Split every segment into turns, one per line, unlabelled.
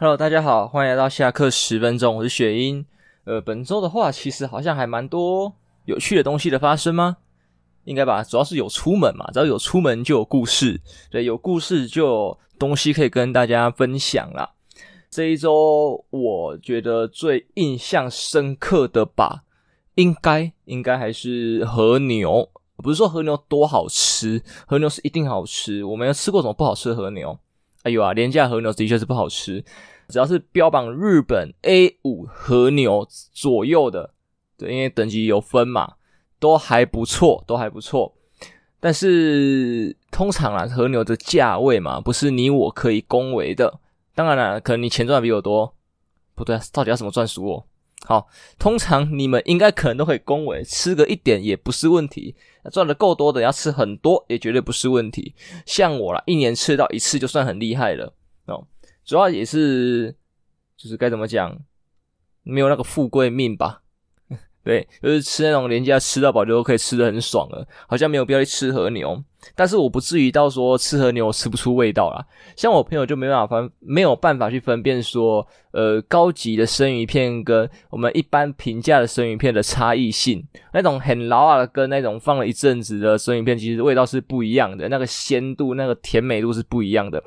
Hello，大家好，欢迎来到下课十分钟，我是雪英。呃，本周的话，其实好像还蛮多有趣的东西的发生吗？应该吧，主要是有出门嘛，只要有出门就有故事，对，有故事就有东西可以跟大家分享啦。这一周我觉得最印象深刻的吧，应该应该还是和牛，不是说和牛多好吃，和牛是一定好吃，我没有吃过什么不好吃的和牛。哎呦啊，廉价和牛的确是不好吃，只要是标榜日本 A 五和牛左右的，对，因为等级有分嘛，都还不错，都还不错。但是通常啊，和牛的价位嘛，不是你我可以恭维的。当然了，可能你钱赚的比我多，不对，到底要什么赚输我？好，通常你们应该可能都可以恭维，吃个一点也不是问题。赚的够多的要吃很多也绝对不是问题，像我啦，一年吃到一次就算很厉害了哦。主要也是就是该怎么讲，没有那个富贵命吧。对，就是吃那种廉价吃到饱就可以吃的很爽了，好像没有必要去吃和牛。但是我不至于到说吃和牛吃不出味道啦。像我朋友就没办法分，没有办法去分辨说，呃，高级的生鱼片跟我们一般平价的生鱼片的差异性。那种很老啊，跟那种放了一阵子的生鱼片，其实味道是不一样的，那个鲜度、那个甜美度是不一样的。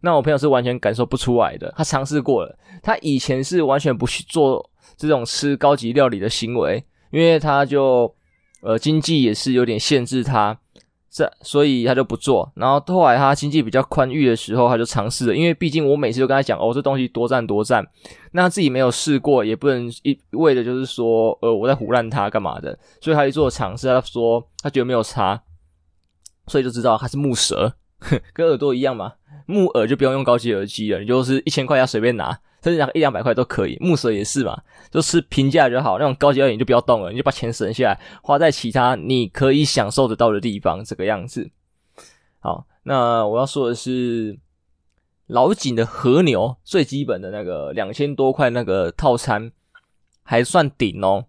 那我朋友是完全感受不出来的，他尝试过了，他以前是完全不去做。这种吃高级料理的行为，因为他就呃经济也是有点限制他，这所以他就不做。然后后来他经济比较宽裕的时候，他就尝试了。因为毕竟我每次都跟他讲哦，这东西多赞多赞，那他自己没有试过，也不能一味的就是说呃我在胡乱他干嘛的。所以他一做尝试，他说他觉得没有差，所以就知道他是木蛇，跟耳朵一样嘛。木耳就不用用高级耳机了，你就是一千块要随便拿。甚至一两百块都可以，木蛇也是嘛，就吃平价就好。那种高级料理你就不要动了，你就把钱省下来，花在其他你可以享受得到的地方。这个样子。好，那我要说的是，老井的和牛最基本的那个两千多块那个套餐还算顶哦。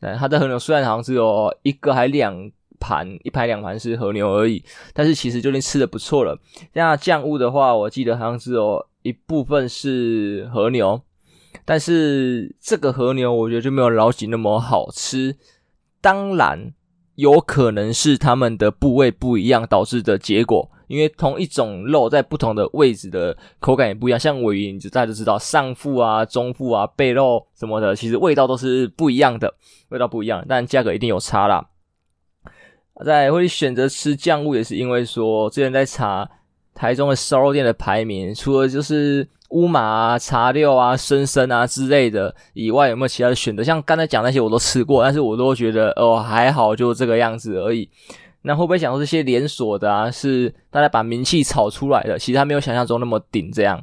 对，它的和牛虽然好像只有一个还两盘，一排两盘是和牛而已，但是其实就已经吃的不错了。那酱物的话，我记得好像是有。一部分是和牛，但是这个和牛我觉得就没有老井那么好吃。当然，有可能是他们的部位不一样导致的结果，因为同一种肉在不同的位置的口感也不一样。像尾鱼，你就大家都知道上腹啊、中腹啊、背肉什么的，其实味道都是不一样的，味道不一样，但价格一定有差啦。再会选择吃酱物，也是因为说之前在查。台中的烧肉店的排名，除了就是乌马啊、茶六啊、生生啊之类的以外，有没有其他的选择？像刚才讲那些我都吃过，但是我都觉得哦还好，就这个样子而已。那会不会想说这些连锁的啊，是大家把名气炒出来的？其实他没有想象中那么顶这样，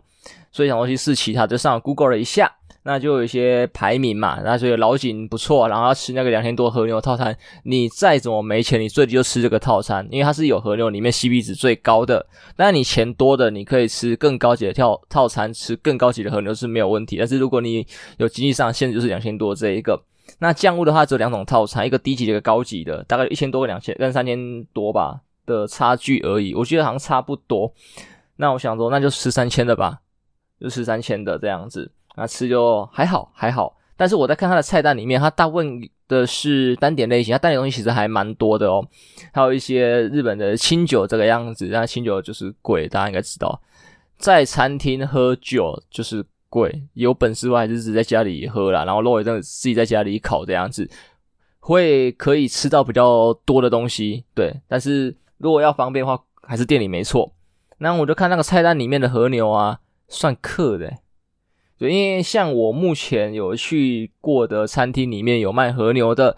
所以想说去试其他，就上 Google 了一下。那就有一些排名嘛，那所以老井不错，然后要吃那个两千多和牛套餐，你再怎么没钱，你最低就吃这个套餐，因为它是有和牛里面 CP 值最高的。那你钱多的，你可以吃更高级的套套餐，吃更高级的和牛是没有问题。但是如果你有经济上限制，就是两千多这一个。那酱物的话只有两种套餐，一个低级的，一个高级的，大概一千多个两千跟三千多吧的差距而已，我觉得好像差不多。那我想说，那就吃三千的吧，就吃三千的这样子。那吃就还好还好，但是我在看它的菜单里面，它大部分的是单点类型，它单点东西其实还蛮多的哦，还有一些日本的清酒这个样子，那清酒就是贵，大家应该知道，在餐厅喝酒就是贵，有本事我还是自己在家里喝啦，然后肉也在自己在家里烤这样子，会可以吃到比较多的东西，对，但是如果要方便的话，还是店里没错。那我就看那个菜单里面的和牛啊，算克的。因为像我目前有去过的餐厅里面有卖和牛的，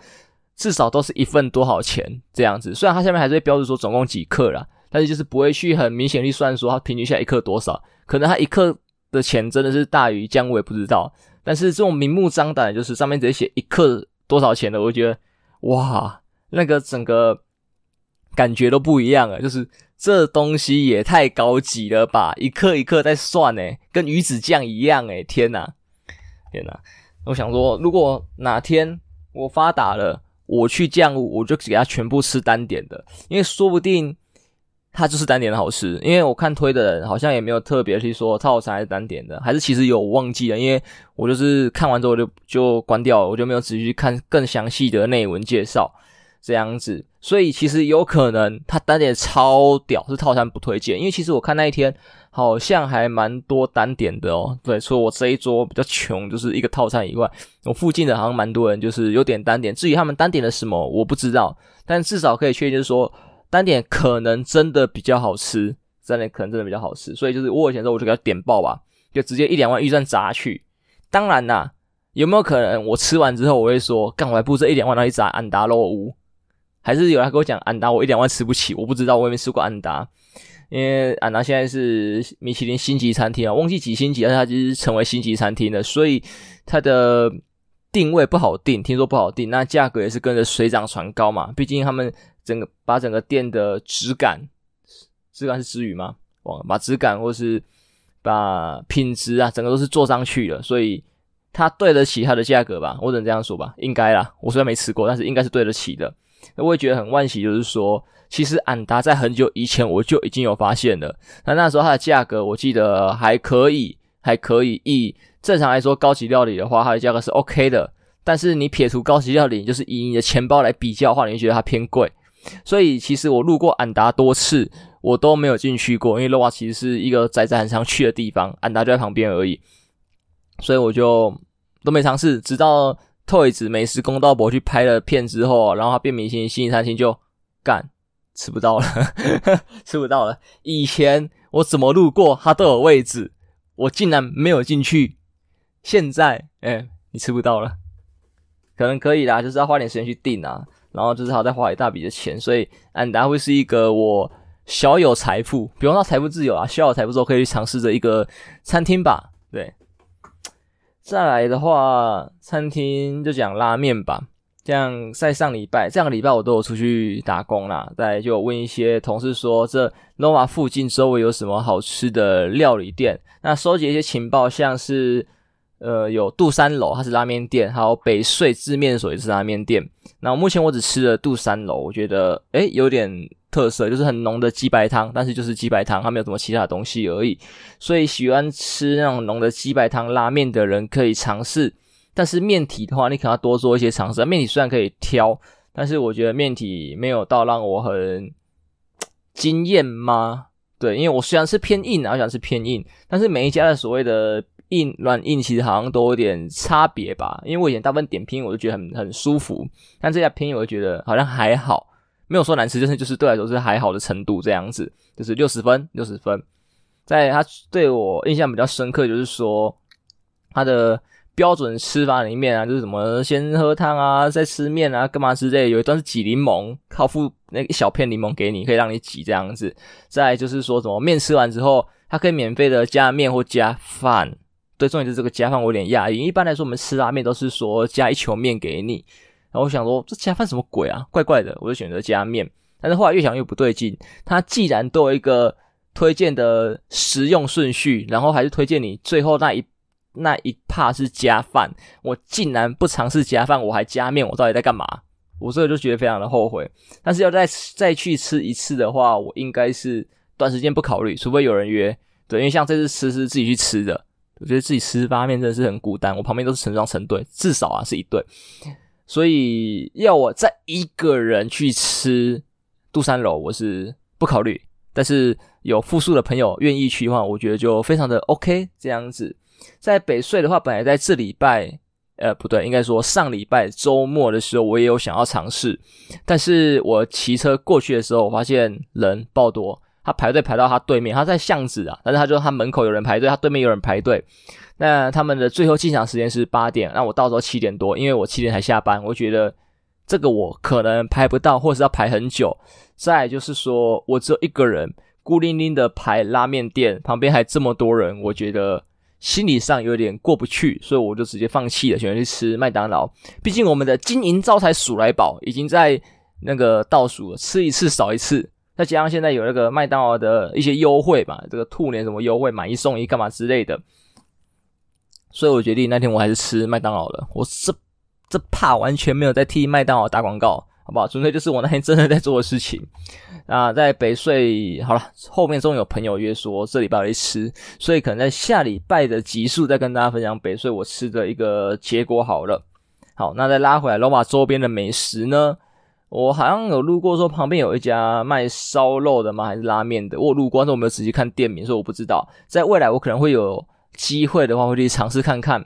至少都是一份多少钱这样子。虽然它下面还是会标注说总共几克啦，但是就是不会去很明显去算说它平均下一克多少。可能它一克的钱真的是大于姜，我也不知道。但是这种明目张胆，就是上面直接写一克多少钱的，我觉得哇，那个整个感觉都不一样了，就是。这东西也太高级了吧！一克一克在算诶，跟鱼子酱一样诶，天哪，天哪！我想说，如果哪天我发达了，我去酱，我就给他全部吃单点的，因为说不定它就是单点的好吃，因为我看推的人好像也没有特别去说套餐还是单点的，还是其实有忘记了，因为我就是看完之后就就关掉了，我就没有仔细去看更详细的内文介绍这样子，所以其实有可能他单点超屌，是套餐不推荐，因为其实我看那一天好像还蛮多单点的哦，对，所以我这一桌比较穷，就是一个套餐以外，我附近的好像蛮多人就是有点单点，至于他们单点的什么我不知道，但至少可以确定就是说。单点可能真的比较好吃，单点可能真的比较好吃，所以就是我以前说我就给他点爆吧，就直接一两万预算砸去。当然啦，有没有可能我吃完之后我会说，干我还不如这一两万拿去砸安达洛屋？还是有人跟我讲安达我一两万吃不起？我不知道，我也没吃过安达，因为安达现在是米其林星级餐厅啊，忘记几星级，但是它就是成为星级餐厅了，所以它的定位不好定，听说不好定，那价格也是跟着水涨船高嘛，毕竟他们。整个把整个店的质感，质感是词语吗？忘了，把质感或是把品质啊，整个都是做上去了，所以它对得起它的价格吧？我只能这样说吧，应该啦。我虽然没吃过，但是应该是对得起的。我也觉得很惋惜，就是说，其实安达在很久以前我就已经有发现了。那那时候它的价格，我记得还可以，还可以。以正常来说，高级料理的话，它的价格是 OK 的。但是你撇除高级料理，就是以你的钱包来比较的话，你会觉得它偏贵。所以其实我路过安达多次，我都没有进去过，因为罗瓦其实是一个宅宅很常去的地方，安达就在旁边而已，所以我就都没尝试。直到 Toys 美食公道伯去拍了片之后，然后他变明星星级餐厅就干吃不到了，吃不到了。以前我怎么路过他都有位置，我竟然没有进去。现在哎，你吃不到了，可能可以啦，就是要花点时间去订啊。然后就是还要再花一大笔的钱，所以安达会是一个我小有财富，不用到财富自由啊，小有财富之后可以去尝试的一个餐厅吧。对，再来的话，餐厅就讲拉面吧。像在上礼拜，这两个礼拜我都有出去打工啦。再就问一些同事说，这 Nova 附近周围有什么好吃的料理店？那收集一些情报，像是。呃，有杜三楼，它是拉面店，还有北穗制面所也是拉面店。那目前我只吃了杜三楼，我觉得诶有点特色，就是很浓的鸡白汤，但是就是鸡白汤，它没有什么其他的东西而已。所以喜欢吃那种浓的鸡白汤拉面的人可以尝试。但是面体的话，你可能要多做一些尝试。面体虽然可以挑，但是我觉得面体没有到让我很惊艳吗？对，因为我虽然是偏硬啊，我想是偏硬，但是每一家的所谓的。硬软硬其实好像都有点差别吧，因为我以前大部分点拼我都觉得很很舒服，但这家拼我就觉得好像还好，没有说难吃，就是就是对来说是还好的程度这样子，就是六十分六十分。在他对我印象比较深刻，就是说他的标准吃法里面啊，就是什么先喝汤啊，再吃面啊，干嘛之类，有一段是挤柠檬，靠附那一小片柠檬给你，可以让你挤这样子。再就是说什么面吃完之后，它可以免费的加面或加饭。对，重点是这个加饭我有点讶异。一般来说，我们吃拉面都是说加一球面给你，然后我想说这加饭什么鬼啊，怪怪的，我就选择加面。但是后来越想越不对劲，它既然都有一个推荐的食用顺序，然后还是推荐你最后那一那一帕是加饭，我竟然不尝试加饭，我还加面，我到底在干嘛？我这个就觉得非常的后悔。但是要再再去吃一次的话，我应该是短时间不考虑，除非有人约。对，因为像这次吃是自己去吃的。我觉得自己吃拉面真的是很孤单，我旁边都是成双成对，至少啊是一对，所以要我再一个人去吃杜三楼，我是不考虑。但是有复数的朋友愿意去的话，我觉得就非常的 OK 这样子。在北穗的话，本来在这礼拜，呃，不对，应该说上礼拜周末的时候，我也有想要尝试，但是我骑车过去的时候，我发现人爆多。他排队排到他对面，他在巷子啊，但是他就他门口有人排队，他对面有人排队。那他们的最后进场时间是八点，那我到时候七点多，因为我七点才下班，我觉得这个我可能排不到，或者是要排很久。再就是说我只有一个人孤零零的排拉面店，旁边还这么多人，我觉得心理上有点过不去，所以我就直接放弃了，选择去吃麦当劳。毕竟我们的金银招财鼠来宝已经在那个倒数了，吃一次少一次。再加上现在有那个麦当劳的一些优惠嘛，这个兔年什么优惠，买一送一干嘛之类的，所以我决定那天我还是吃麦当劳了。我这这怕完全没有在替麦当劳打广告，好不好？纯粹就是我那天真的在做的事情。啊，在北税好了，后面终于有朋友约说这礼拜来吃，所以可能在下礼拜的集数再跟大家分享北税我吃的一个结果好了。好，那再拉回来罗马周边的美食呢？我好像有路过说旁边有一家卖烧肉的吗？还是拉面的？我路过，但是我没有仔细看店名，所以我不知道。在未来我可能会有机会的话，会去尝试看看。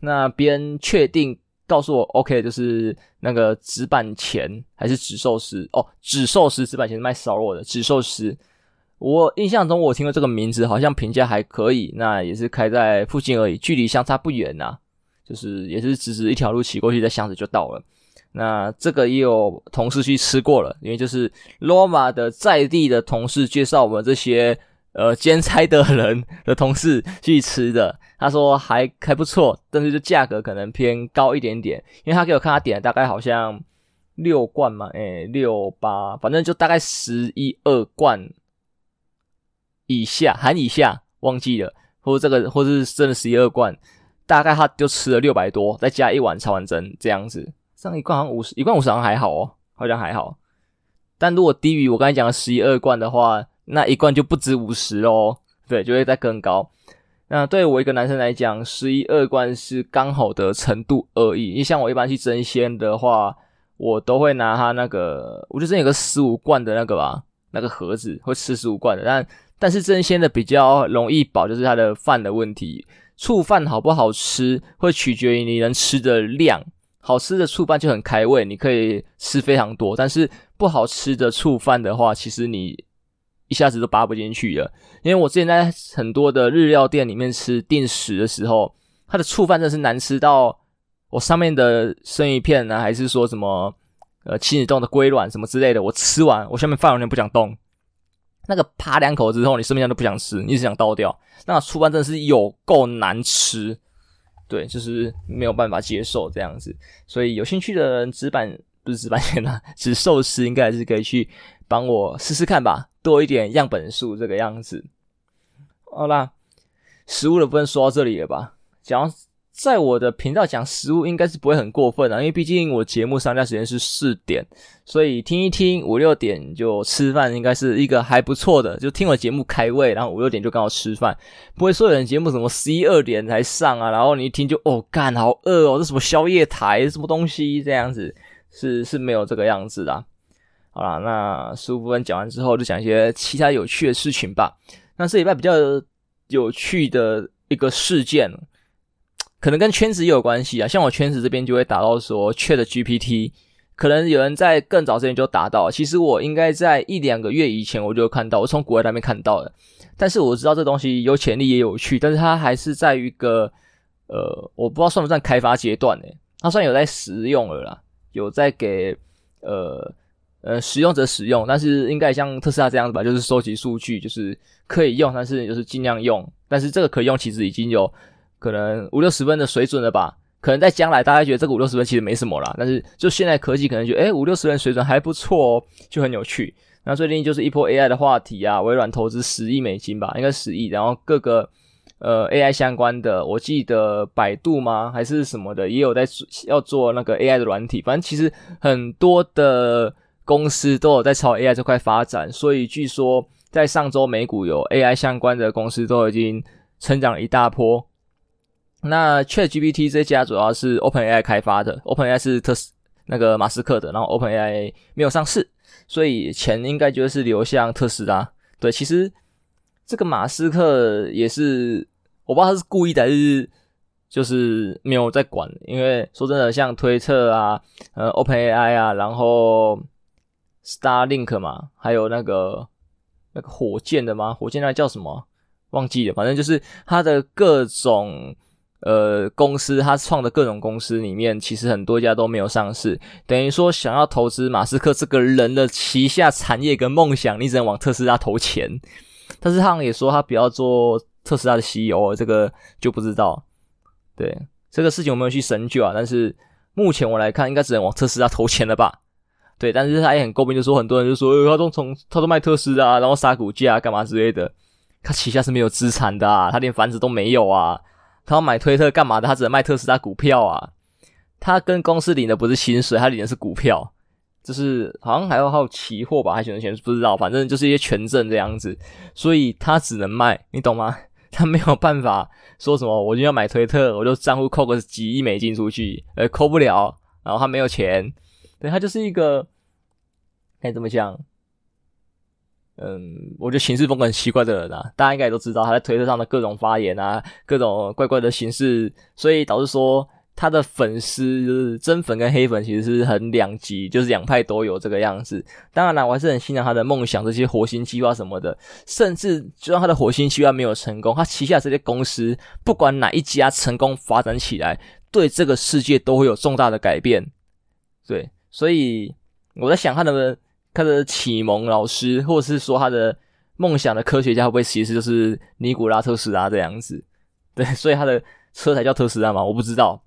那边确定。告诉我，OK，就是那个纸板钱还是纸寿司哦，纸寿司纸板钱是卖烧肉的纸寿司。我印象中我听过这个名字，好像评价还可以。那也是开在附近而已，距离相差不远呐、啊，就是也是直直一条路骑过去，在巷子就到了。那这个也有同事去吃过了，因为就是罗马的在地的同事介绍我们这些。呃，兼差的人的同事去吃的，他说还还不错，但是就价格可能偏高一点点，因为他给我看他点的大概好像六罐嘛，诶，六八，反正就大概十一二罐以下，含以下忘记了，或者这个，或是真的十一二罐，大概他就吃了六百多，再加一碗茶碗蒸这样子，上一罐好像五十，一罐五十好像还好哦，好像还好，但如果低于我刚才讲的十一二罐的话。那一罐就不止五十哦，对，就会再更高。那对我一个男生来讲，十一二罐是刚好的程度而已。因为像我一般去争鲜的话，我都会拿他那个，我觉得有个十五罐的那个吧，那个盒子会吃十五罐的。但但是争鲜的比较容易饱，就是它的饭的问题。醋饭好不好吃，会取决于你能吃的量。好吃的醋饭就很开胃，你可以吃非常多。但是不好吃的醋饭的话，其实你。一下子都扒不进去了，因为我之前在很多的日料店里面吃定食的时候，它的醋饭真的是难吃到我上面的生鱼片呢，还是说什么呃亲子冻的龟卵什么之类的，我吃完我下面饭完全不想动，那个扒两口之后，你生命都不想吃，你只想倒掉。那醋饭真的是有够难吃，对，就是没有办法接受这样子。所以有兴趣的人，纸板不是纸板前啊，纸寿司应该还是可以去帮我试试看吧。多一点样本数这个样子，好啦，食物的部分说到这里了吧？讲在我的频道讲食物应该是不会很过分啊，因为毕竟我节目上架时间是四点，所以听一听五六点就吃饭，应该是一个还不错的。就听我节目开胃，然后五六点就刚好吃饭，不会说有人节目什么十一二点才上啊，然后你一听就哦干好饿哦，这什么宵夜台什么东西这样子，是是没有这个样子的。好啦，那食物部分讲完之后，就讲一些其他有趣的事情吧。那这礼拜比较有趣的一个事件，可能跟圈子也有关系啊。像我圈子这边就会打到说，ChatGPT，可能有人在更早之前就打到。其实我应该在一两个月以前我就看到，我从国外那边看到的。但是我知道这东西有潜力也有趣，但是它还是在一个呃，我不知道算不算开发阶段呢？它算有在使用了啦，有在给呃。呃，使用者使用，但是应该像特斯拉这样子吧，就是收集数据，就是可以用，但是就是尽量用。但是这个可以用，其实已经有可能五六十分的水准了吧？可能在将来大家觉得这个五六十分其实没什么啦，但是就现在科技可能觉得，诶五六十分水准还不错哦，就很有趣。那最近就是一波 AI 的话题啊，微软投资十亿美金吧，应该十亿，然后各个呃 AI 相关的，我记得百度吗？还是什么的，也有在要做那个 AI 的软体，反正其实很多的。公司都有在朝 AI 这块发展，所以据说在上周美股有 AI 相关的公司都已经成长了一大波。那 ChatGPT 这家主要是 OpenAI 开发的，OpenAI 是特斯那个马斯克的，然后 OpenAI 没有上市，所以钱应该就是流向特斯拉。对，其实这个马斯克也是我不知道他是故意的还是就是没有在管，因为说真的，像推特啊，呃，OpenAI 啊，然后。Starlink 嘛，还有那个那个火箭的吗？火箭那叫什么？忘记了。反正就是他的各种呃公司，他创的各种公司里面，其实很多家都没有上市。等于说，想要投资马斯克这个人的旗下产业跟梦想，你只能往特斯拉投钱。但是他们也说他不要做特斯拉的 CEO，这个就不知道。对，这个事情我没有去深究啊。但是目前我来看，应该只能往特斯拉投钱了吧。对，但是他也很诟病，就说很多人就说，呃，他都从他都卖特斯拉，然后杀股价干嘛之类的。他旗下是没有资产的啊，他连房子都没有啊。他要买推特干嘛的？他只能卖特斯拉股票啊。他跟公司领的不是薪水，他领的是股票。就是好像还有还有期货吧，还选择权不知道，反正就是一些权证这样子，所以他只能卖，你懂吗？他没有办法说什么，我就要买推特，我就账户扣个几亿美金出去，呃，扣不了，然后他没有钱，对，他就是一个该怎么讲？嗯，我觉得行事风格很奇怪的人啊，大家应该也都知道他在推特上的各种发言啊，各种怪怪的形式，所以导致说他的粉丝就是真粉跟黑粉其实是很两极，就是两派都有这个样子。当然了，我还是很欣赏他的梦想，这些火星计划什么的，甚至就算他的火星计划没有成功，他旗下这些公司不管哪一家成功发展起来，对这个世界都会有重大的改变。对，所以我在想他的。他的启蒙老师，或者是说他的梦想的科学家，会不会其实就是尼古拉特斯拉这样子？对，所以他的车才叫特斯拉嘛？我不知道。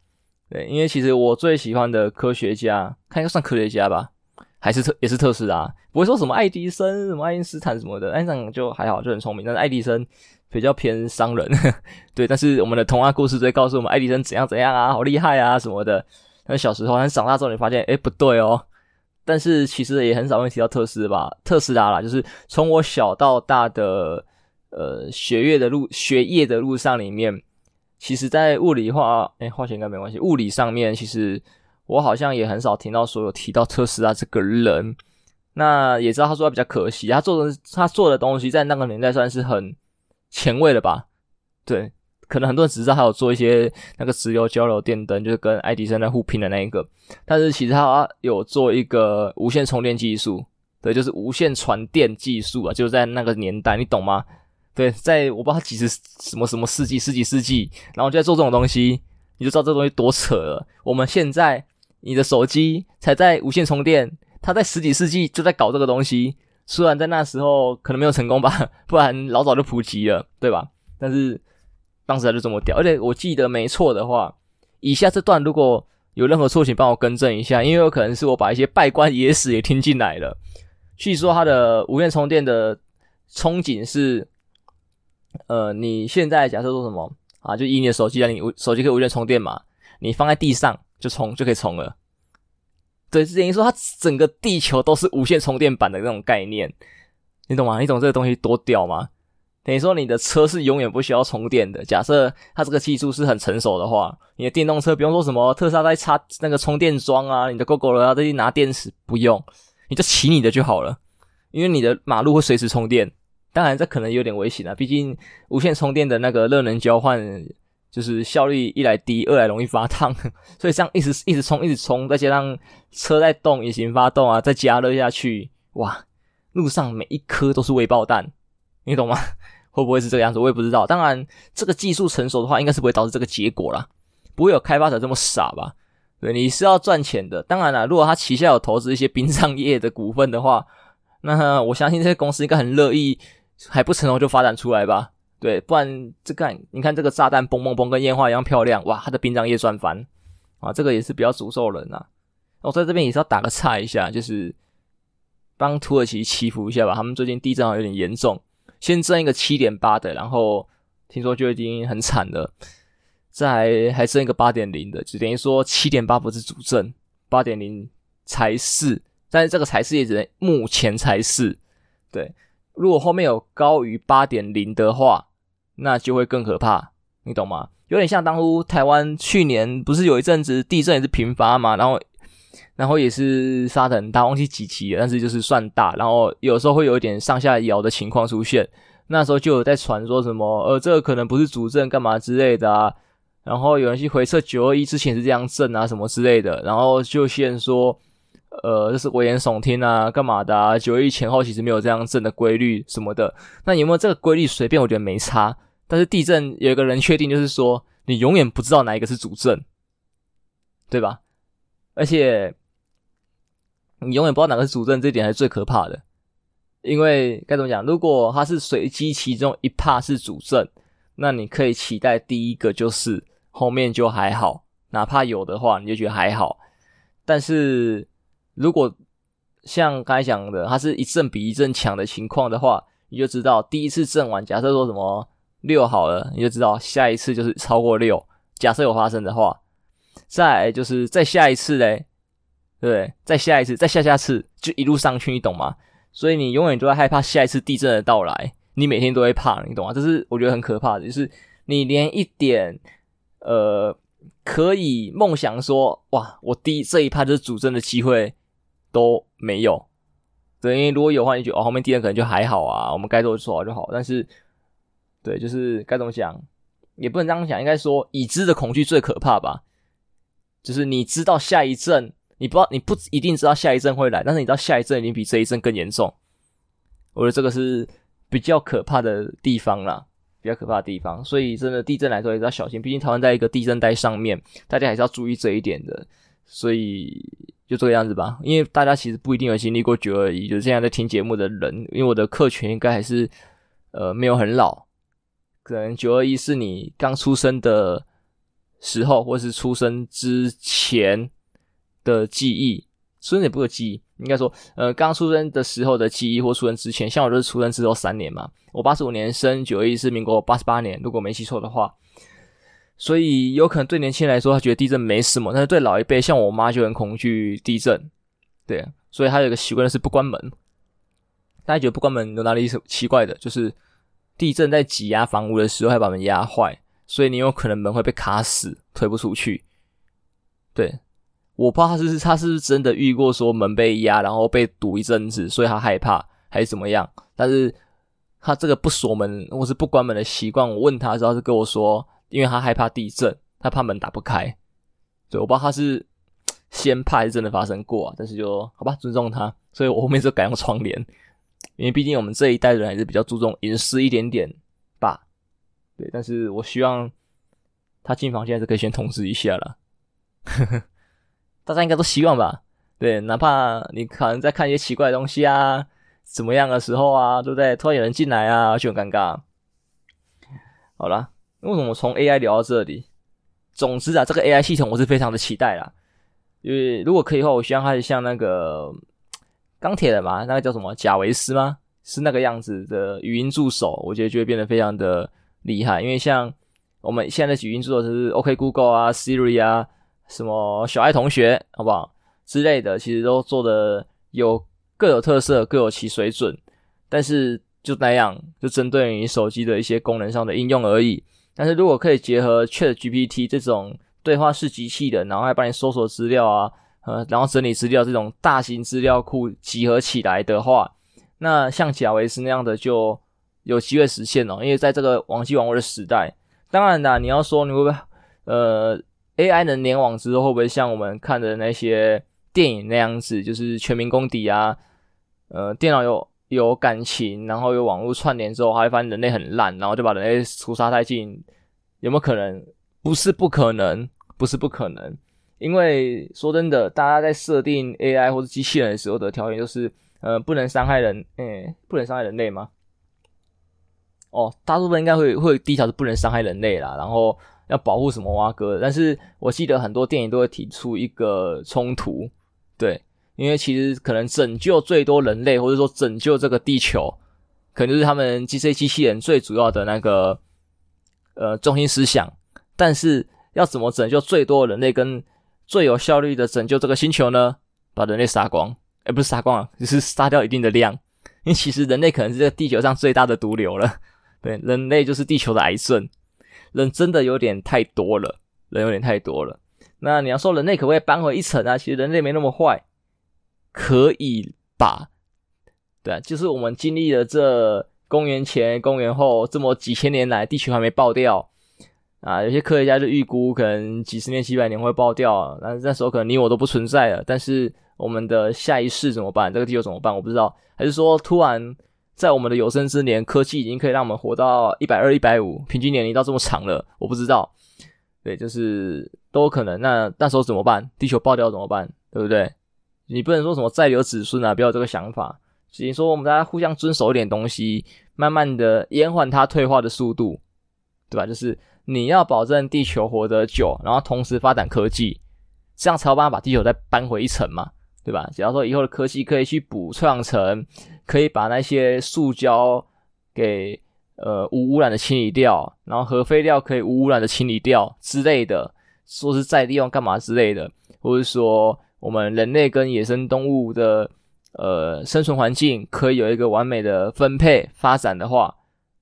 对，因为其实我最喜欢的科学家，他应该算科学家吧？还是特也是特斯拉？不会说什么爱迪生、什么爱因斯坦什么的，爱因斯坦就还好，就很聪明。但是爱迪生比较偏商人，对。但是我们的童话故事在告诉我们，爱迪生怎样怎样啊，好厉害啊什么的。但是小时候，但是长大之后，你发现，哎，不对哦。但是其实也很少会提到特斯拉，特斯拉啦，就是从我小到大的呃学业的路学业的路上里面，其实在物理化诶化学应该没关系，物理上面其实我好像也很少听到说有提到特斯拉这个人。那也知道他说他比较可惜，他做的他做的东西在那个年代算是很前卫的吧，对。可能很多人只知道他有做一些那个直流交流电灯，就是跟爱迪生在互拼的那一个。但是其实他有做一个无线充电技术，对，就是无线传电技术啊，就在那个年代，你懂吗？对，在我不知道几十什么什么世纪、十几世纪，然后就在做这种东西，你就知道这东西多扯了。我们现在你的手机才在无线充电，他在十几世纪就在搞这个东西，虽然在那时候可能没有成功吧，不然老早就普及了，对吧？但是。当时他就这么屌，而且我记得没错的话，以下这段如果有任何错，请帮我更正一下，因为有可能是我把一些稗官野史也听进来了。据说它的无线充电的憧憬是，呃，你现在假设说什么啊，就以你的手机啊，你手机可以无线充电嘛，你放在地上就充就可以充了。对，等于说它整个地球都是无线充电板的那种概念，你懂吗？你懂这个东西多屌吗？等于说你的车是永远不需要充电的。假设它这个技术是很成熟的话，你的电动车不用说什么特斯拉在插那个充电桩啊，你的 Gogoro 要再去拿电池，不用，你就骑你的就好了。因为你的马路会随时充电。当然这可能有点危险啊，毕竟无线充电的那个热能交换就是效率一来低，二来容易发烫，所以这样一直一直充一直充，再加上车在动，引擎发动啊，再加热下去，哇，路上每一颗都是未爆弹，你懂吗？会不会是这个样子？我也不知道。当然，这个技术成熟的话，应该是不会导致这个结果啦。不会有开发者这么傻吧？对，你是要赚钱的。当然了，如果他旗下有投资一些殡葬业的股份的话，那我相信这些公司应该很乐意，还不成熟就发展出来吧？对，不然这个你看这个炸弹嘣嘣嘣，跟烟花一样漂亮，哇，他的殡葬业赚翻啊！这个也是比较诅咒人呐。我在这边也是要打个岔一下，就是帮土耳其祈福一下吧。他们最近地震好像有点严重。先挣一个七点八的，然后听说就已经很惨了，再还挣一个八点零的，就等于说七点八不是主震，八点零才是，但是这个才是也只能目前才是，对，如果后面有高于八点零的话，那就会更可怕，你懂吗？有点像当初台湾去年不是有一阵子地震也是频发嘛，然后。然后也是杀的很大，忘记几级，但是就是算大。然后有时候会有一点上下摇的情况出现，那时候就有在传说什么，呃，这个可能不是主震干嘛之类的啊。然后有人去回测九二一之前是这样震啊什么之类的，然后就先说，呃，这是危言耸听啊，干嘛的啊？九二一前后其实没有这样震的规律什么的。那有没有这个规律？随便，我觉得没差。但是地震有一个人确定，就是说你永远不知道哪一个是主震，对吧？而且。你永远不知道哪个是主阵，这点还是最可怕的。因为该怎么讲？如果它是随机其中一帕是主阵，那你可以期待第一个就是后面就还好，哪怕有的话，你就觉得还好。但是如果像刚才讲的，它是一阵比一阵强的情况的话，你就知道第一次震完，假设说什么六好了，你就知道下一次就是超过六。假设有发生的话，再就是再下一次嘞。对？再下一次，再下下次，就一路上去，你懂吗？所以你永远都在害怕下一次地震的到来，你每天都会怕，你懂吗？这是我觉得很可怕的，就是你连一点呃可以梦想说哇，我第这一趴就是主震的机会都没有。对，因为如果有的话，你觉得哦，后面地震可能就还好啊，我们该做的做好就好。但是，对，就是该怎么讲，也不能这样讲，应该说已知的恐惧最可怕吧。就是你知道下一阵，你不知道，你不一定知道下一阵会来，但是你知道下一阵已经比这一阵更严重。我觉得这个是比较可怕的地方啦，比较可怕的地方。所以真的地震来说也是要小心，毕竟台湾在一个地震带上面，大家还是要注意这一点的。所以就这个样子吧，因为大家其实不一定有经历过九二一，就是现在在听节目的人，因为我的客群应该还是呃没有很老，可能九二一是你刚出生的。时候，或是出生之前的记忆，出生也不是记忆，应该说，呃，刚出生的时候的记忆，或出生之前，像我就是出生之后三年嘛，我八十五年生，九一是民国八十八年，如果没记错的话，所以有可能对年轻人来说，他觉得地震没什么，但是对老一辈，像我妈就很恐惧地震，对，所以他有一个习惯是不关门，大家觉得不关门有哪里奇怪的？就是地震在挤压房屋的时候，还把门压坏。所以你有可能门会被卡死，推不出去。对，我不知道他是他是不是真的遇过说门被压，然后被堵一阵子，所以他害怕还是怎么样？但是他这个不锁门或是不关门的习惯，我问他之后是跟我说，因为他害怕地震，他怕门打不开。对，我不知道他是先怕还是真的发生过，但是就好吧，尊重他。所以我后面就改用窗帘，因为毕竟我们这一代人还是比较注重隐私一点点。对，但是我希望他进房间还是可以先通知一下啦。大家应该都希望吧？对，哪怕你可能在看一些奇怪的东西啊，怎么样的时候啊，对不对？突然有人进来啊，就很尴尬。好啦，为什么从 AI 聊到这里？总之啊，这个 AI 系统我是非常的期待啦。因为如果可以的话，我希望它是像那个钢铁人嘛，那个叫什么贾维斯吗？是那个样子的语音助手，我觉得就会变得非常的。厉害，因为像我们现在的语音助手是 OK Google 啊、Siri 啊、什么小爱同学，好不好之类的，其实都做的有各有特色、各有其水准。但是就那样，就针对你手机的一些功能上的应用而已。但是如果可以结合 ChatGPT 这种对话式机器人，然后还帮你搜索资料啊，呃，然后整理资料这种大型资料库集合起来的话，那像贾维斯那样的就。有机会实现哦，因为在这个网际网络的时代，当然啦，你要说你会不会呃 AI 能联网之后会不会像我们看的那些电影那样子，就是全民公敌啊？呃，电脑有有感情，然后有网络串联之后，还会发现人类很烂，然后就把人类屠杀殆尽？有没有可能？不是不可能，不是不可能。因为说真的，大家在设定 AI 或者机器人的时候的条件就是，呃，不能伤害人，诶，不能伤害人类吗？哦，大部分应该会会第一条是不能伤害人类啦，然后要保护什么蛙哥，但是我记得很多电影都会提出一个冲突，对，因为其实可能拯救最多人类，或者说拯救这个地球，可能就是他们 G C 机器人最主要的那个呃中心思想，但是要怎么拯救最多人类，跟最有效率的拯救这个星球呢？把人类杀光，诶，不是杀光啊，只是杀掉一定的量，因为其实人类可能是这个地球上最大的毒瘤了。对，人类就是地球的癌症，人真的有点太多了，人有点太多了。那你要说人类可不可以扳回一城啊？其实人类没那么坏，可以吧？对啊，就是我们经历了这公元前、公元后这么几千年来，地球还没爆掉啊。有些科学家就预估，可能几十年、几百年会爆掉，那那时候可能你我都不存在了。但是我们的下一世怎么办？这个地球怎么办？我不知道。还是说突然？在我们的有生之年，科技已经可以让我们活到一百二、一百五，平均年龄到这么长了，我不知道。对，就是都有可能。那那时候怎么办？地球爆掉怎么办？对不对？你不能说什么再留子孙啊，不要这个想法。只能说我们大家互相遵守一点东西，慢慢的延缓它退化的速度，对吧？就是你要保证地球活得久，然后同时发展科技，这样才有办法把地球再扳回一城嘛。对吧？假如说以后的科技可以去补创成，可以把那些塑胶给呃无污染的清理掉，然后核废料可以无污染的清理掉之类的，说是再利用干嘛之类的，或者说我们人类跟野生动物的呃生存环境可以有一个完美的分配发展的话，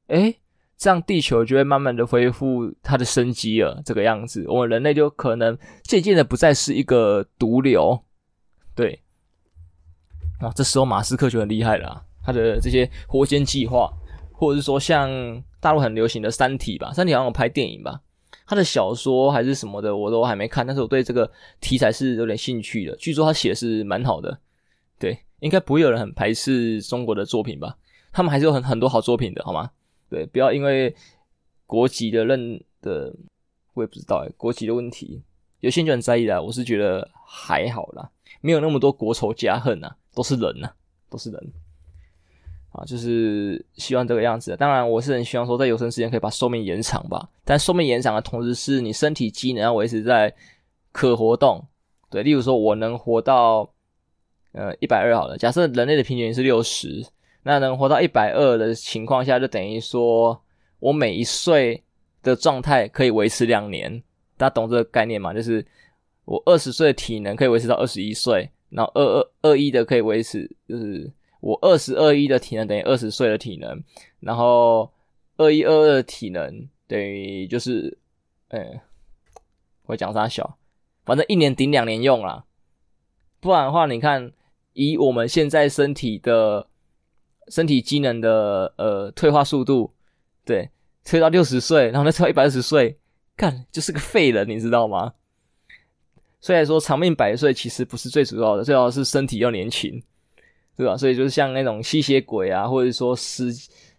诶，这样地球就会慢慢的恢复它的生机了。这个样子，我们人类就可能渐渐的不再是一个毒瘤。对，啊，这时候马斯克就很厉害了，他的这些火箭计划，或者是说像大陆很流行的《三体》吧，《三体》好像有拍电影吧。他的小说还是什么的，我都还没看，但是我对这个题材是有点兴趣的。据说他写的是蛮好的，对，应该不会有人很排斥中国的作品吧？他们还是有很很多好作品的，好吗？对，不要因为国籍的认的，我也不知道诶，国籍的问题，有些人就很在意啦。我是觉得还好啦，没有那么多国仇家恨呐，都是人呐，都是人。啊，就是希望这个样子。当然，我是很希望说，在有生之年可以把寿命延长吧。但寿命延长的同时，是你身体机能要维持在可活动。对，例如说，我能活到呃一百二好了。假设人类的平均是六十，那能活到一百二的情况下，就等于说我每一岁的状态可以维持两年。大家懂这个概念吗？就是我二十岁的体能可以维持到二十一岁，然后二二二一的可以维持，就是。我二十二一的体能等于二十岁的体能，然后二一二二的体能等于就是，呃、我讲啥小，反正一年顶两年用啦。不然的话，你看以我们现在身体的身体机能的呃退化速度，对，退到六十岁，然后再退到一百二十岁，干就是个废人，你知道吗？虽然说长命百岁其实不是最主要的，最主要的是身体要年轻。对吧？所以就是像那种吸血鬼啊，或者说死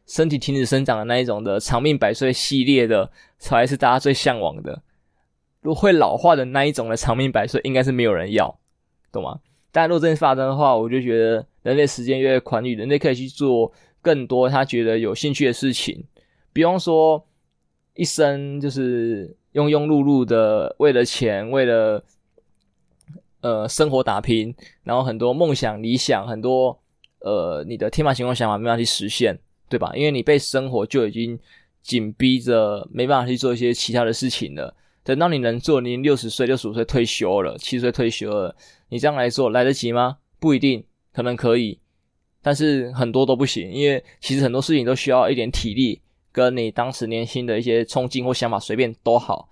身体停止生长的那一种的长命百岁系列的，才是大家最向往的。如果会老化的那一种的长命百岁，应该是没有人要，懂吗？但如果真的发生的话，我就觉得人类时间越来越宽裕，人类可以去做更多他觉得有兴趣的事情，比方说一生就是庸庸碌碌的，为了钱，为了。呃，生活打拼，然后很多梦想、理想，很多呃，你的天马行空想法没办法去实现，对吧？因为你被生活就已经紧逼着，没办法去做一些其他的事情了。等到你能做，你六十岁、六十五岁退休了，七十岁退休了，你这样来做来得及吗？不一定，可能可以，但是很多都不行，因为其实很多事情都需要一点体力，跟你当时年轻的一些冲劲或想法，随便都好。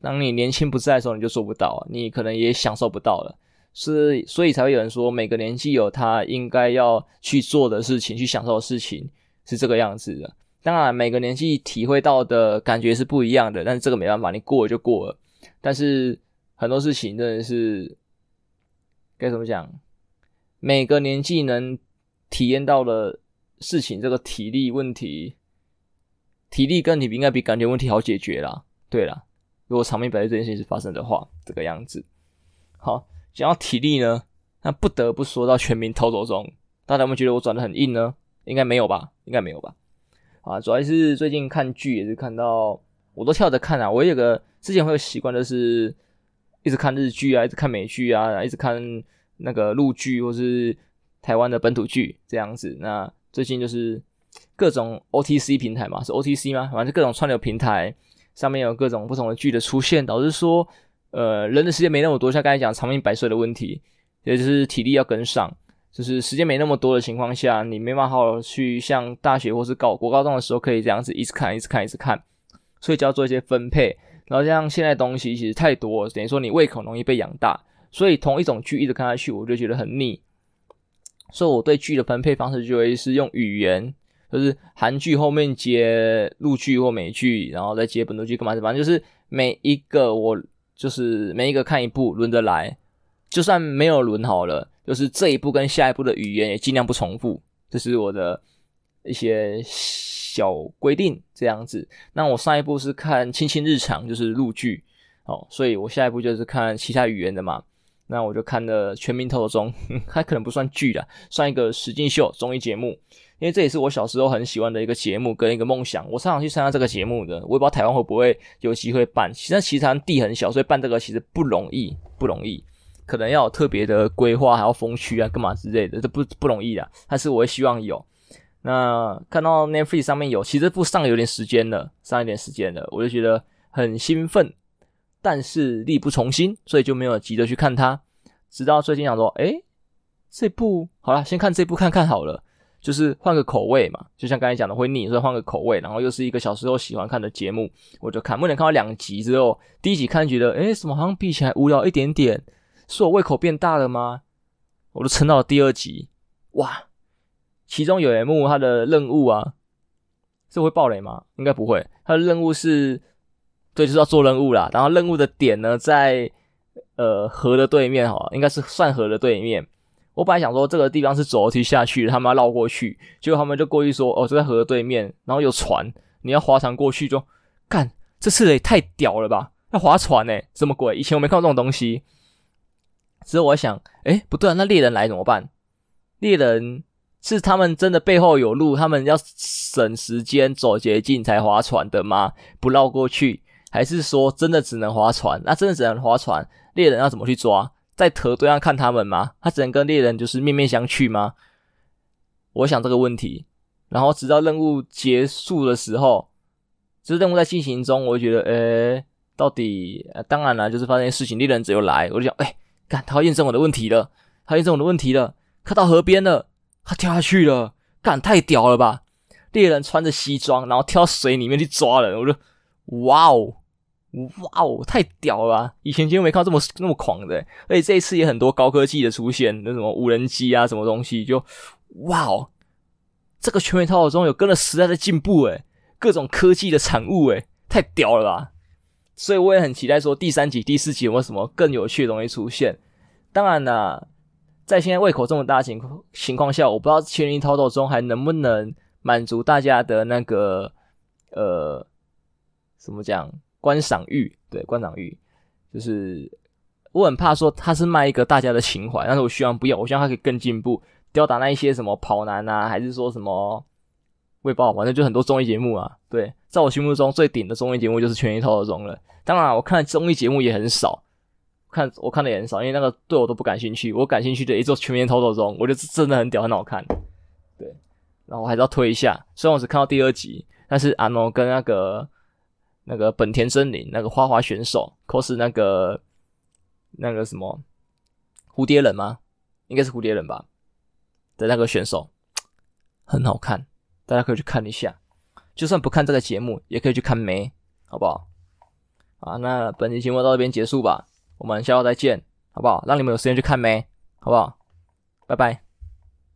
当你年轻不在的时候，你就做不到，你可能也享受不到了，是所以才会有人说，每个年纪有他应该要去做的事情，去享受的事情，是这个样子的。当然，每个年纪体会到的感觉是不一样的，但是这个没办法，你过了就过了。但是很多事情真的是该怎么讲？每个年纪能体验到的事情，这个体力问题，体力跟你应该比感觉问题好解决啦。对啦。如果长命百岁这件事情发生的话，这个样子。好，讲到体力呢，那不得不说到《全民逃走中》，大家有没有觉得我转的很硬呢？应该没有吧？应该没有吧？啊，主要是最近看剧也是看到，我都跳着看啊。我有个之前会有习惯，就是一直看日剧啊，一直看美剧啊，一直看那个陆剧或是台湾的本土剧这样子。那最近就是各种 OTC 平台嘛，是 OTC 吗？反正各种串流平台。上面有各种不同的剧的出现，导致说，呃，人的时间没那么多，像刚才讲长命百岁的问题，也就是体力要跟上，就是时间没那么多的情况下，你没办法去像大学或是高国高中的时候可以这样子一直看、一直看、一直看，所以就要做一些分配。然后像现在东西其实太多，等于说你胃口容易被养大，所以同一种剧一直看下去，我就觉得很腻。所以我对剧的分配方式就会是用语言。就是韩剧后面接陆剧或美剧，然后再接本土剧干嘛，反正就是每一个我就是每一个看一部轮着来，就算没有轮好了，就是这一部跟下一部的语言也尽量不重复，这是我的一些小规定这样子。那我上一部是看《亲亲日常》，就是陆剧哦，所以我下一部就是看其他语言的嘛。那我就看了《全民逃走中》，它可能不算剧啦，算一个实境秀综艺节目。因为这也是我小时候很喜欢的一个节目跟一个梦想，我常常去参加这个节目的。我也不知道台湾会不会有机会办。其实其实台湾地很小，所以办这个其实不容易，不容易，可能要有特别的规划，还要封区啊，干嘛之类的，这不不容易的。但是我也希望有。那看到 Netflix 上面有，其实这部上有点时间了，上一点时间了，我就觉得很兴奋，但是力不从心，所以就没有急着去看它。直到最近想说，诶，这部好了，先看这部看看好了，就是换个口味嘛。就像刚才讲的会腻，所以换个口味，然后又是一个小时候喜欢看的节目，我就看。目前看到两集之后，第一集看觉得，诶，怎么好像比起来无聊一点点？是我胃口变大了吗？我都撑到了第二集，哇！其中有一幕，他的任务啊，这会爆雷吗？应该不会。他的任务是，对，就是要做任务啦。然后任务的点呢，在呃河的对面哈，应该是算河的对面。我本来想说这个地方是走楼梯下去，他们要绕过去，结果他们就过去说，哦，就在河对面，然后有船，你要划船过去就，干，这次也太屌了吧！要划船诶，什么鬼？以前我没看过这种东西。之后我想，诶，不对啊，那猎人来怎么办？猎人。是他们真的背后有路，他们要省时间走捷径才划船的吗？不绕过去，还是说真的只能划船？那真的只能划船，猎人要怎么去抓？在河对岸看他们吗？他只能跟猎人就是面面相觑吗？我想这个问题，然后直到任务结束的时候，就是任务在进行中，我就觉得，诶，到底，当然了，就是发生事情，猎人只有来，我就想，诶，干，他要验证我的问题了，他验证我的问题了，他到河边了。他跳下去了，干，太屌了吧！猎人穿着西装，然后跳水里面去抓人，我就哇哦，哇哦，太屌了吧！以前就没看这么那么狂的，而且这一次也很多高科技的出现，那什么无人机啊，什么东西，就哇哦，这个全面操作中有跟着时代的进步，诶，各种科技的产物，诶，太屌了吧！所以我也很期待说第三集、第四集有没有什么更有趣的东西出现。当然啦。在现在胃口这么大的情况情况下，我不知道《全民逃走中》还能不能满足大家的那个呃，怎么讲观赏欲？对，观赏欲，就是我很怕说他是卖一个大家的情怀，但是我希望不要，我希望他可以更进步，吊打那一些什么跑男啊，还是说什么，我也不知道，反正就很多综艺节目啊。对，在我心目中最顶的综艺节目就是《全民逃走中》了。当然，我看综艺节目也很少。看我看的也很少，因为那个对我都不感兴趣。我感兴趣的一座全面逃走中，我觉得真的很屌，很好看。对，然后我还是要推一下。虽然我只看到第二集，但是阿诺跟那个那个本田真凛那个花滑选手，cos 那个那个什么蝴蝶人吗？应该是蝴蝶人吧的那个选手，很好看，大家可以去看一下。就算不看这个节目，也可以去看梅，好不好？啊，那本期节目到这边结束吧。我们下周再见，好不好？让你们有时间去看梅，好不好？拜拜。